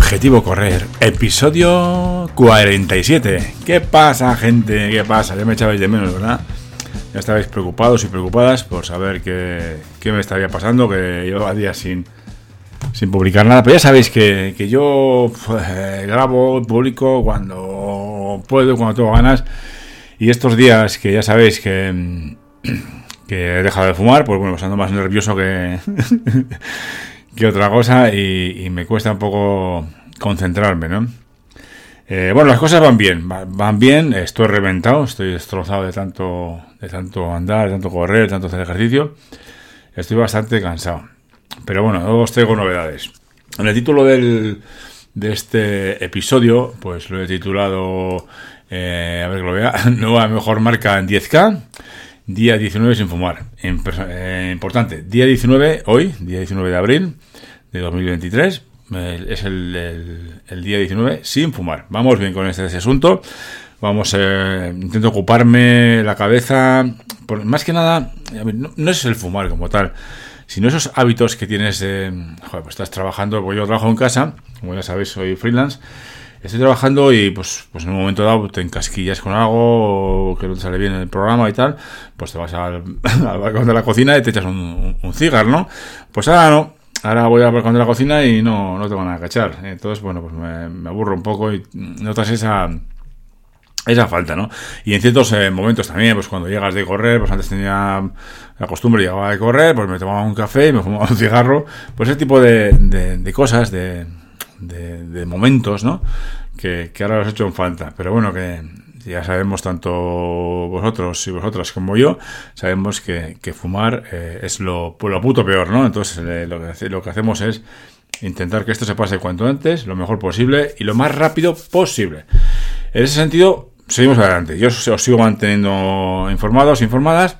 Objetivo Correr, episodio 47. ¿Qué pasa, gente? ¿Qué pasa? Ya me echabais de menos, ¿verdad? Ya estabais preocupados y preocupadas por saber qué, qué me estaría pasando, que llevaba días sin, sin publicar nada. Pero ya sabéis que, que yo pues, grabo, publico cuando puedo, cuando tengo ganas. Y estos días que ya sabéis que, que he dejado de fumar, pues bueno, pues ando más nervioso que, que otra cosa y, me cuesta un poco concentrarme, ¿no? Eh, bueno, las cosas van bien, va- van bien, estoy reventado, estoy destrozado de tanto, de tanto andar, de tanto correr, de tanto hacer ejercicio. Estoy bastante cansado. Pero bueno, os traigo novedades. En el título del, de este episodio, pues lo he titulado, eh, a ver que lo vea, Nueva Mejor Marca en 10K, día 19 sin fumar. Eh, importante, día 19, hoy, día 19 de abril de 2023, eh, es el, el- el día 19 sin fumar. Vamos bien con este, asunto. Vamos, eh, intento ocuparme la cabeza. por- más que nada, no es el fumar como tal, sino esos hábitos que tienes. eh, joder, pues estás trabajando, pues yo trabajo en casa, como ya sabéis, soy freelance. Estoy trabajando y pues, pues en un momento dado te encasquillas con algo que no te sale bien el programa y tal, pues te vas al, al balcón de la cocina y te echas un, un, cigarro, ¿no? Pues ahora no. Ahora voy al balcón de la cocina y no, no tengo nada que cachar. Entonces, bueno, pues me, me aburro un poco y notas esa, esa falta, ¿no? Y en ciertos eh, momentos también, pues cuando llegas de correr, pues antes tenía la costumbre, llegaba de correr, pues me tomaba un café y me fumaba un cigarro, pues ese tipo de, de, de cosas, de, de, momentos, ¿no? Que, ahora los he hecho en falta. Pero bueno, que ya sabemos, tanto vosotros y vosotras como yo, sabemos que, fumar eh, es lo, lo puto peor, ¿no? Entonces eh, lo, que, lo que hacemos es intentar que esto se pase cuanto antes, lo mejor posible y lo más rápido posible. En ese sentido, seguimos adelante. Yo os, os sigo manteniendo informados, informadas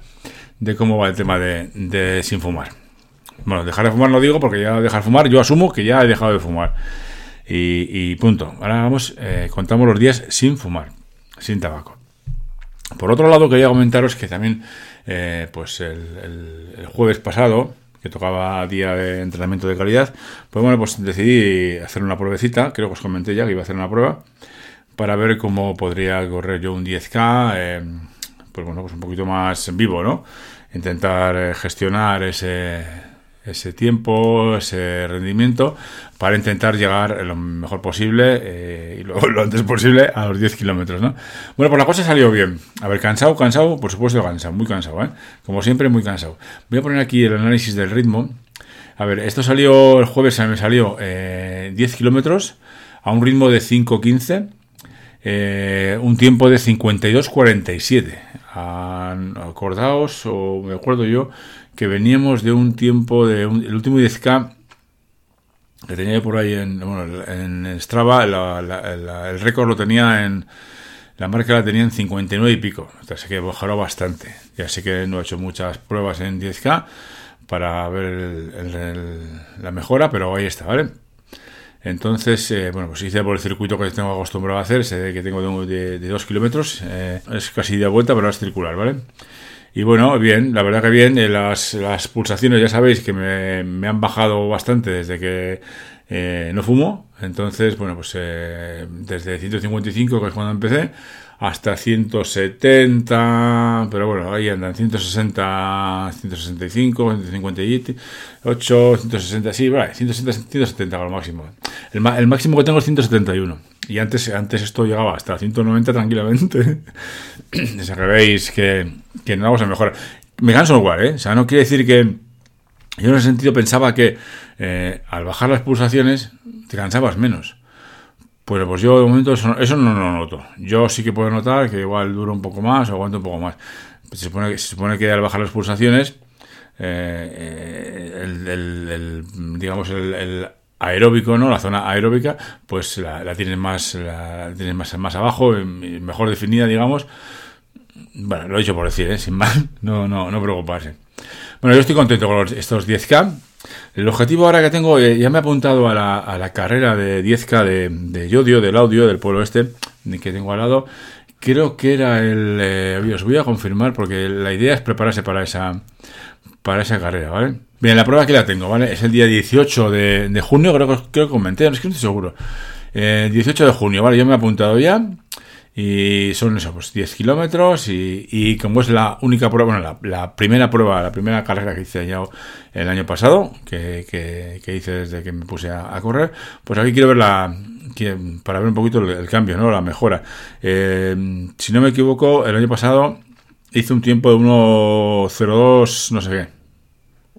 de cómo va el tema de, de sin fumar. Bueno, dejar de fumar no digo porque ya dejar de fumar, yo asumo que ya he dejado de fumar. Y, punto. Ahora vamos, eh, contamos los días sin fumar, sin tabaco. Por otro lado, quería comentaros que también, eh, pues el, jueves pasado, que tocaba día de entrenamiento de calidad, pues bueno, pues decidí hacer una pruebecita, creo que os comenté ya que iba a hacer una prueba, para ver cómo podría correr yo un 10K, eh, pues bueno, pues un poquito más en vivo, ¿no? Intentar gestionar ese, ese tiempo, ese rendimiento, para intentar llegar lo mejor posible eh, y lo, lo antes posible a los 10 kilómetros, ¿no? Bueno, pues la cosa salió bien. A ver, cansado, cansado, por supuesto cansado, muy cansado, ¿eh? Como siempre, muy cansado. Voy a poner aquí el análisis del ritmo. A ver, esto salió el jueves, me salió eh, 10 kilómetros a un ritmo de 5.15, eh, un tiempo de 52.47. Ah, Acordaos, o me acuerdo yo, que veníamos de un tiempo de el último 10K que tenía por ahí en, bueno, en Strava, la- la- el récord lo tenía en. La marca la tenía en 59 y pico. Sé que bajó bastante. Ya sé que no he hecho muchas pruebas en 10K para ver el- la mejora, pero ahí está, ¿vale? Entonces, eh, bueno, pues hice por el circuito que tengo acostumbrado a hacer, sé que tengo de 2 kilómetros, eh, es casi de vuelta, pero es circular, ¿vale? Y bueno, bien, la verdad que bien, eh, las, las pulsaciones ya sabéis que me, me han bajado bastante desde que eh, no fumo, entonces, bueno, pues eh, desde 155, que es cuando empecé, hasta 170, pero bueno, ahí andan 160, 165, 158, 160, sí, vale, 160, 170 como máximo. El, el máximo que tengo es 171. Y antes, antes esto llegaba hasta 190 tranquilamente. sea que que, que no vamos a mejorar. Me canso igual, ¿eh? O sea, no quiere decir que... Yo en ese sentido pensaba que eh, al bajar las pulsaciones te cansabas menos. Pues, pues yo de momento eso, no lo noto. Yo sí que puedo notar que igual dura un poco más o aguanto un poco más. Se supone, se supone que al bajar las pulsaciones, eh, eh, el, digamos, el aeróbico, ¿no? La zona aeróbica, pues la, la tienes más, la, tienes más, más abajo, eh, mejor definida, digamos. Bueno, lo he dicho por decir, ¿eh? sin más, no, no, no preocuparse. Bueno, yo estoy contento con estos 10K. El objetivo ahora que tengo, eh, ya me he apuntado a la, a la carrera de 10K de, de Yodio, del audio, del pueblo este, que tengo al lado. Creo que era el... eh, os voy a confirmar porque la idea es prepararse para esa para esa carrera, ¿vale? Bien, la prueba que la tengo, ¿vale? Es el día 18 de, junio, creo que, creo que comenté, no es que no estoy seguro. 18 de junio, ¿vale? Yo me he apuntado ya. Y son eso, pues 10 kilómetros y, como es la única prueba, bueno, la, primera prueba, la primera carrera que hice ya el año pasado, que, que, hice desde que me puse a, correr, pues aquí quiero ver la, para ver un poquito el, cambio, ¿no? La mejora. Eh, si no me equivoco, el año pasado hice un tiempo de 1.02, no sé qué.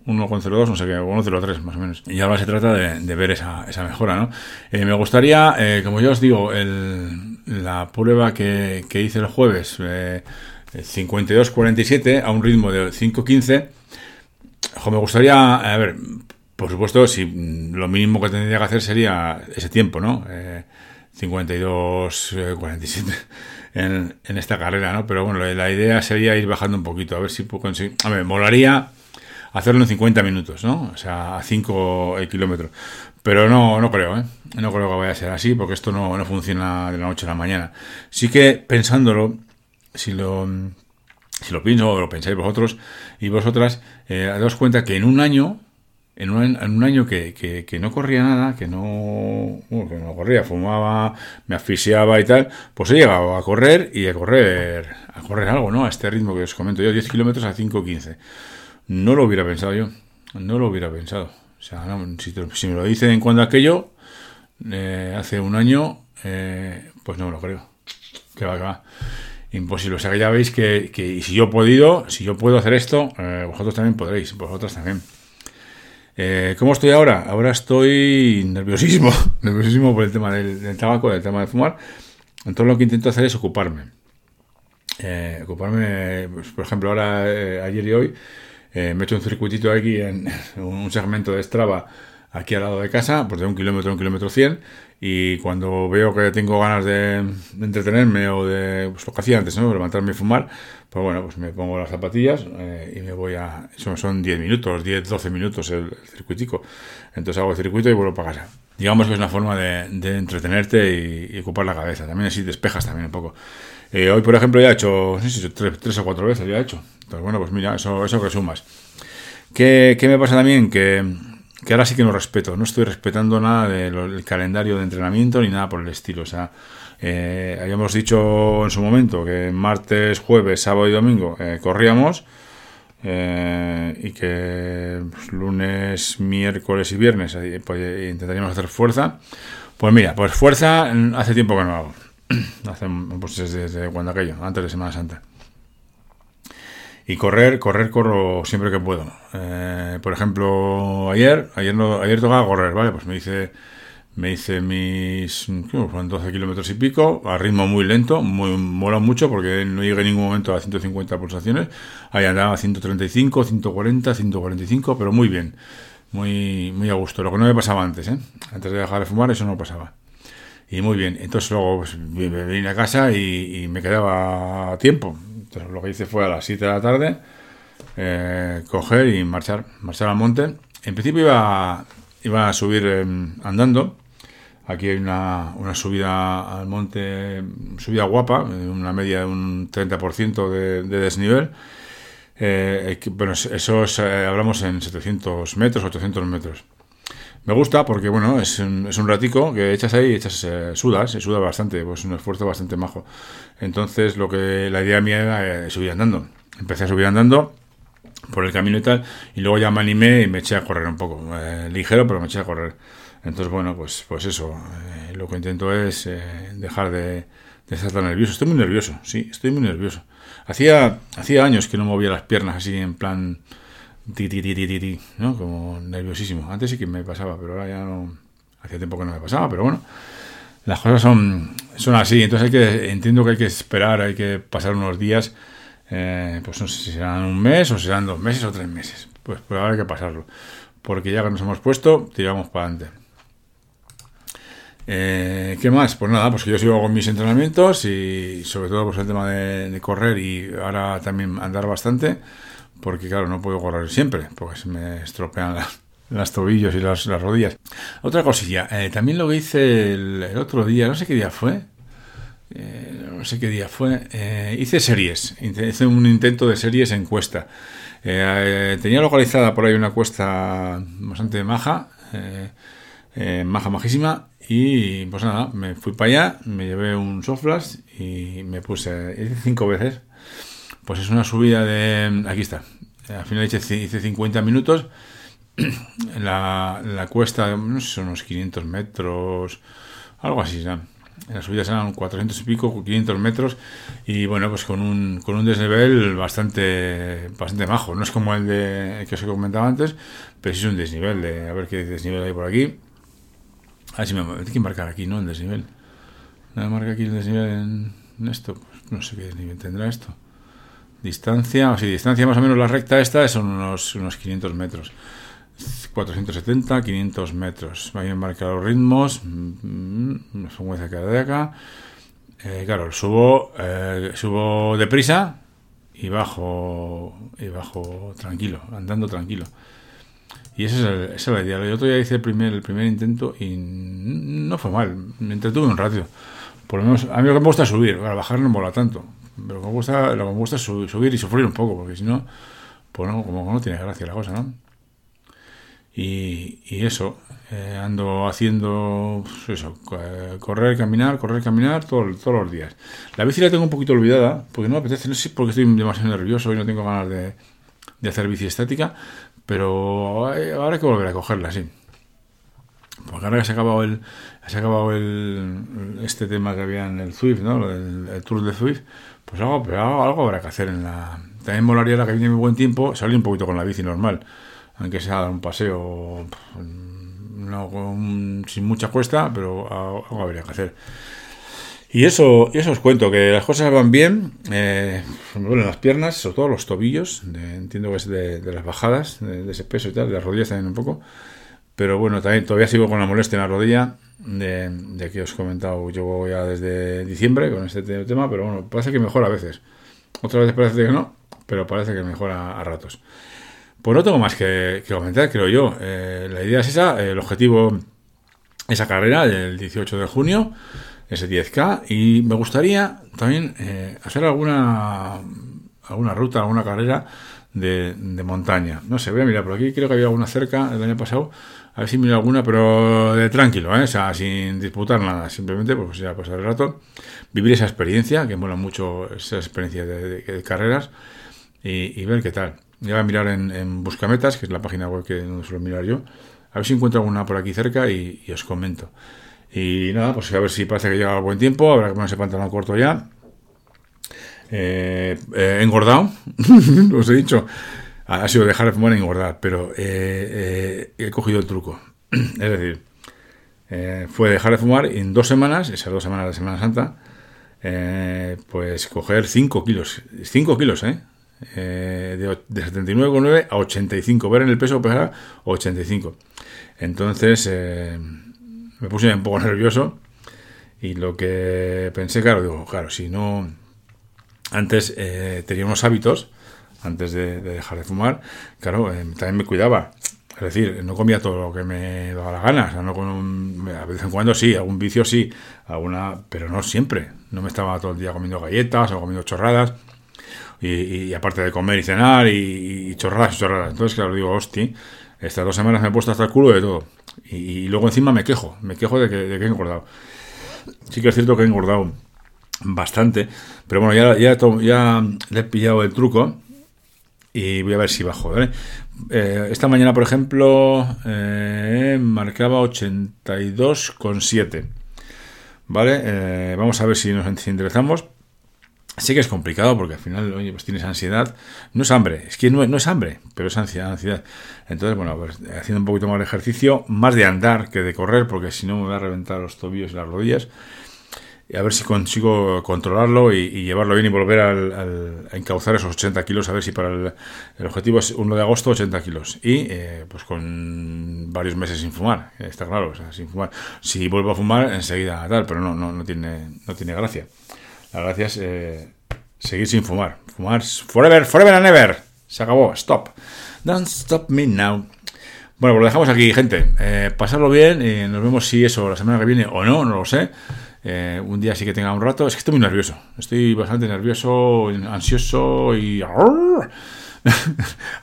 1.02, no sé qué, 1.03 más o menos. Y ahora se trata de, ver esa, esa, mejora, ¿no? Eh, me gustaría, eh, como ya os digo, el, la prueba que, hice el jueves, eh, 52.47 a un ritmo de 5.15, me gustaría, a ver, por supuesto, si lo mínimo que tendría que hacer sería ese tiempo, ¿no? 52.47 eh, en, en esta carrera, ¿no? Pero bueno, la idea sería ir bajando un poquito, a ver si puedo conseguir. A ver, molaría hacerlo en 50 minutos, ¿no? O sea, a 5 kilómetros. Pero no, no creo, ¿eh? No creo que vaya a ser así, porque esto no, no funciona de la noche a la mañana. Sí que pensándolo, si lo, si lo pienso o lo pensáis vosotros y vosotras, eh, daos cuenta que en un año, en un, en un año que, que, no corría nada, que no, que no corría, fumaba, me asfixiaba y tal, pues he llegado a correr y a correr, a correr algo, ¿no? A este ritmo que os comento yo, 10 kilómetros a 5.15. No lo hubiera pensado yo, no lo hubiera pensado. O sea, si, me lo dicen cuando aquello, eh, hace un año, eh, pues no me lo creo. Que va, que va. Imposible. O sea que ya veis que, que si yo he podido, si yo puedo hacer esto, eh, vosotros también podréis, vosotros también. ¿Cómo estoy ahora? Ahora estoy nerviosísimo, nerviosísimo por el tema del, tabaco, del tema de fumar. Entonces lo que intento hacer es ocuparme. ocuparme, pues, por ejemplo, ahora, ayer y hoy, eh, me he hecho un circuitito aquí en un segmento de Strava aquí al lado de casa, pues de un kilómetro a un kilómetro cien, y cuando veo que tengo ganas de, entretenerme o de, pues lo que hacía antes, ¿no? levantarme y fumar, pues bueno, pues me pongo las zapatillas eh, y me voy a, eso son 10 minutos, 10, 12 minutos el, circuitico, entonces hago el circuito y vuelvo para casa. Digamos que es una forma de, entretenerte y, ocupar la cabeza, también así despejas también un poco. Eh, hoy, por ejemplo, ya he hecho, no sé si tres, tres o cuatro veces ya he hecho, entonces, bueno, pues mira, eso, eso que sumas. ¿Qué, ¿Qué, me pasa también? Que, que, ahora sí que no respeto, no estoy respetando nada del calendario de entrenamiento ni nada por el estilo. O sea, eh, habíamos dicho en su momento que martes, jueves, sábado y domingo eh, corríamos eh, y que pues, lunes, miércoles y viernes pues, intentaríamos hacer fuerza. Pues mira, pues fuerza hace tiempo que no hago. hace, pues desde cuando aquello, antes de Semana Santa. Y correr, correr, corro siempre que puedo. Eh, por ejemplo, ayer, ayer no, ayer tocaba correr, ¿vale? Pues me hice, me hice mis, fueron 12 kilómetros y pico, a ritmo muy lento, muy, mola mucho porque no llegué en ningún momento a 150 pulsaciones. Ahí andaba a 135, 140, 145, pero muy bien. Muy, muy a gusto. Lo que no me pasaba antes, ¿eh? Antes de dejar de fumar, eso no pasaba. Y muy bien. Entonces luego pues, vine a casa y, y me quedaba tiempo entonces lo que hice fue a las 7 de la tarde eh, coger y marchar, marchar al monte. En principio iba, iba a subir em, andando. Aquí hay una, una, subida al monte, subida guapa, una media de un 30% de, de desnivel. Eh, bueno, eso eh, hablamos en 700 metros, 800 metros. Me gusta porque, bueno, es un, es un ratico que echas ahí, echas, eh, sudas, se suda bastante, pues un esfuerzo bastante majo. Entonces, lo que la idea mía era eh, subir andando. Empecé a subir andando por el camino y tal, y luego ya me animé y me eché a correr un poco, eh, ligero, pero me eché a correr. Entonces, bueno, pues, pues eso, lo que intento es dejar de, de, estar tan nervioso. Estoy muy nervioso, sí, estoy muy nervioso. Hacía, hacía años que no movía las piernas así en plan ti, ti, ti, ti, ti, ¿no? Como nerviosísimo. Antes sí que me pasaba, pero ahora ya no. Hacía tiempo que no me pasaba, pero bueno. Las cosas son, son así, entonces hay que, entiendo que hay que esperar, hay que pasar unos días, eh, pues no sé si serán un mes o serán dos meses o tres meses. Pues, pues ahora hay que pasarlo, porque ya que nos hemos puesto, tiramos para adelante. Eh, ¿Qué más? Pues nada, pues que yo sigo con mis entrenamientos y sobre todo pues el tema de correr y ahora también andar bastante porque claro, no puedo correr siempre, porque se me estropean las tobillos y las, rodillas. Otra cosilla, eh, también lo que hice el, otro día, no sé qué día fue, eh, no sé qué día fue, eh, hice series, hice un intento de series encuesta. Eh, tenía localizada por ahí una cuesta bastante maja, maja, majísima, y pues nada, me fui para allá, me llevé un softflash y me puse, cinco veces, pues es una subida de, aquí está, al final hice, hice 50 minutos, la, la cuesta, no sé, son unos 500 metros, algo así. En las subidas eran 400 y pico, 500 metros, y bueno, pues con un, con un desnivel bastante, bastante majo. No es como el de que os he comentado antes, pero sí es un desnivel, de a ver qué desnivel hay por aquí. A ver si me tengo que marcar aquí, ¿no? El desnivel. ¿No me marca aquí el desnivel en, esto? Pues no sé qué desnivel tendrá esto. Distancia, o si distancia más o menos la recta esta son unos, unos 500 metros. 470, 500 metros. Voy a marcar los ritmos, mm, frecuencia cardíaca. Eh, claro, subo, eh, subo deprisa y bajo, y bajo tranquilo, andando tranquilo. Y esa es, la idea. El otro día hice el primer, el primer intento y no fue mal. Me entretuve un rato. Por lo menos, a mí lo que me gusta es subir. Para bajar no mola tanto. Pero lo que me gusta, lo me gusta es subir y sufrir un poco, porque si no, pues no, como no tiene gracia la cosa, ¿no? Y, eso, eh, ando haciendo pues eso, correr, caminar, correr, caminar todos los días. La bici la tengo un poquito olvidada, porque no me apetece, no sé porque estoy demasiado nervioso y no tengo ganas de, hacer bici estática, pero ahora hay que volver a cogerla, sí. Porque ahora que se ha acabado el, se ha acabado el, este tema que había en el Swift, ¿no? El, Tour de Swift, pues algo, pero algo, habrá que hacer en la... También molaría la que viene muy buen tiempo, salir un poquito con la bici normal aunque sea un paseo sin mucha cuesta, pero algo habría que hacer. Y eso, eso os cuento, que las cosas van bien, eh, duelen las piernas, sobre todo los tobillos, entiendo que es de, las bajadas, de, ese peso y tal, de las rodillas también un poco, pero bueno, también todavía sigo con la molestia en la rodilla, de, que os he comentado, yo ya desde diciembre con este tema, pero bueno, parece que mejora a veces, otras veces parece que no, pero parece que mejora a ratos. Pues no tengo más que, comentar, creo yo. Eh, la idea es esa, el objetivo, esa carrera del 18 de junio, ese 10K, y me gustaría también eh, hacer alguna, alguna ruta, alguna carrera de, montaña. No sé, voy a mirar por aquí, creo que había alguna cerca el año pasado, a ver si miro alguna, pero de tranquilo, ¿eh? sin disputar nada, simplemente pues ya pasar el rato, vivir esa experiencia, que mola mucho esa experiencia de, carreras, y ver qué tal. Ya voy a mirar en, Buscametas, que es la página web que donde suelo mirar yo. A ver si encuentro alguna por aquí cerca y, os comento. Y nada, pues a ver si parece que llega buen tiempo. Habrá que ponerse pantalón corto ya. Eh, eh engordado, os he dicho. Ha sido dejar de fumar y engordar, pero eh, eh, he cogido el truco. es decir, fue dejar de fumar y en dos semanas, esas dos semanas de Semana Santa, pues coger 5 kilos. 5 kilos, ¿eh? eh, de, de 79,9 a 85. Ver en el peso pesar 85. Entonces eh, me puse un poco nervioso y lo que pensé, claro, digo, claro, si no... Antes eh, tenía unos hábitos, antes de, dejar de fumar, claro, eh, también me cuidaba. Es decir, no comía todo lo que me daba la gana. O sea, no con a vez en cuando sí, algún vicio sí, alguna, pero no siempre. No me estaba todo el día comiendo galletas o comiendo chorradas y, aparte de comer y cenar y, chorradas y chorradas. Entonces, claro, digo, hostia, estas dos semanas me he puesto hasta el culo de todo. Y, luego encima me quejo, me quejo de que, de que, he engordado. Sí que es cierto que he engordado bastante, pero bueno, ya, ya, ya le he pillado el truco y voy a ver si bajo. Eh, esta mañana, por ejemplo, eh, marcaba 82,7. ¿Vale? Eh, vamos a ver si nos interesamos. Sí que es complicado porque al final, oye, pues tienes ansiedad. No es hambre, es que no, es hambre, pero es ansiedad, ansiedad. Entonces, bueno, pues haciendo un poquito más de ejercicio, más de andar que de correr, porque si no me voy a reventar los tobillos y las rodillas. Y a ver si consigo controlarlo y, llevarlo bien y volver al, a encauzar esos 80 kilos, a ver si para el, objetivo es 1 de agosto 80 kilos. Y eh, pues con varios meses sin fumar, está claro, o sea, sin fumar. Si vuelvo a fumar, enseguida tal, pero no, no, no, tiene, no tiene gracia. La gracia es eh, seguir sin fumar. Fumar forever, forever and ever. Se acabó. Stop. Don't stop me now. Bueno, pues lo dejamos aquí, gente. Eh, bien. y nos vemos si eso la semana que viene o no, no lo sé. Eh, un día sí que tenga un rato. Es que estoy muy nervioso. Estoy bastante nervioso, ansioso y...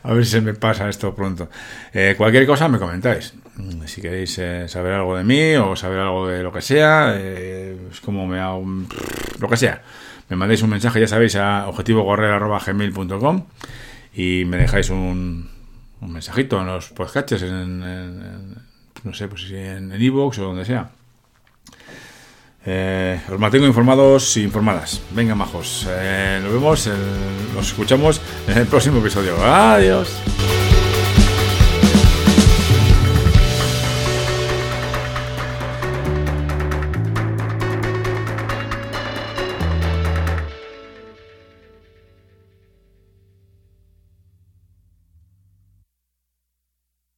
a ver si se me pasa esto pronto. Eh, cualquier cosa me comentáis. Mm, si queréis eh, saber algo de mí o saber algo de lo que sea, es como me hago lo que sea. Me mandéis un mensaje, ya sabéis, a objetivogorrer.gmail.com y me dejáis un, un mensajito en los podcasts, en, no sé, pues en Evox o donde sea. Eh, os mantengo informados y informadas. Venga, majos. Eh, nos vemos, nos escuchamos en el próximo episodio. Adiós.